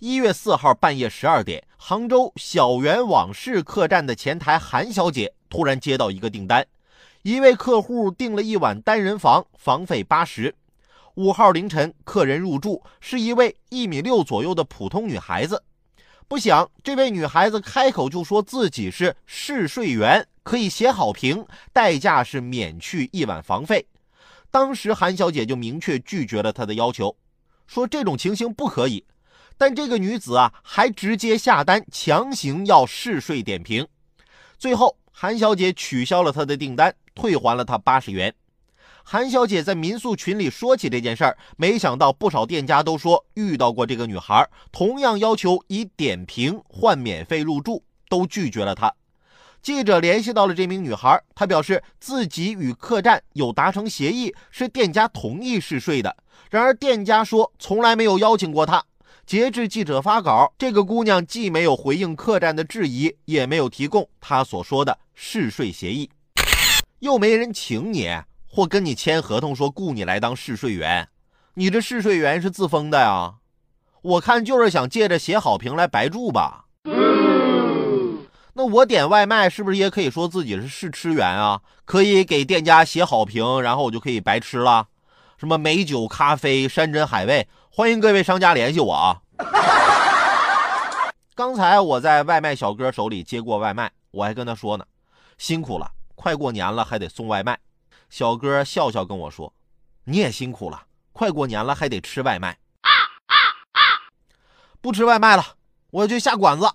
一月四号半夜十二点，杭州小园往事客栈的前台韩小姐突然接到一个订单，一位客户订了一晚单人房，房费八十。五号凌晨，客人入住是一位一米六左右的普通女孩子。不想，这位女孩子开口就说自己是试睡员，可以写好评，代价是免去一晚房费。当时韩小姐就明确拒绝了她的要求，说这种情形不可以。但这个女子啊，还直接下单，强行要试睡点评。最后，韩小姐取消了她的订单，退还了她八十元。韩小姐在民宿群里说起这件事儿，没想到不少店家都说遇到过这个女孩，同样要求以点评换免费入住，都拒绝了她。记者联系到了这名女孩，她表示自己与客栈有达成协议，是店家同意试睡的。然而店家说从来没有邀请过她。截至记者发稿，这个姑娘既没有回应客栈的质疑，也没有提供她所说的试睡协议，又没人请你或跟你签合同说雇你来当试睡员，你这试睡员是自封的呀？我看就是想借着写好评来白住吧。那我点外卖是不是也可以说自己是试吃员啊？可以给店家写好评，然后我就可以白吃了？什么美酒、咖啡、山珍海味？欢迎各位商家联系我啊！刚才我在外卖小哥手里接过外卖，我还跟他说呢：“辛苦了，快过年了还得送外卖。”小哥笑笑跟我说：“你也辛苦了，快过年了还得吃外卖。”啊啊啊不吃外卖了，我要去下馆子。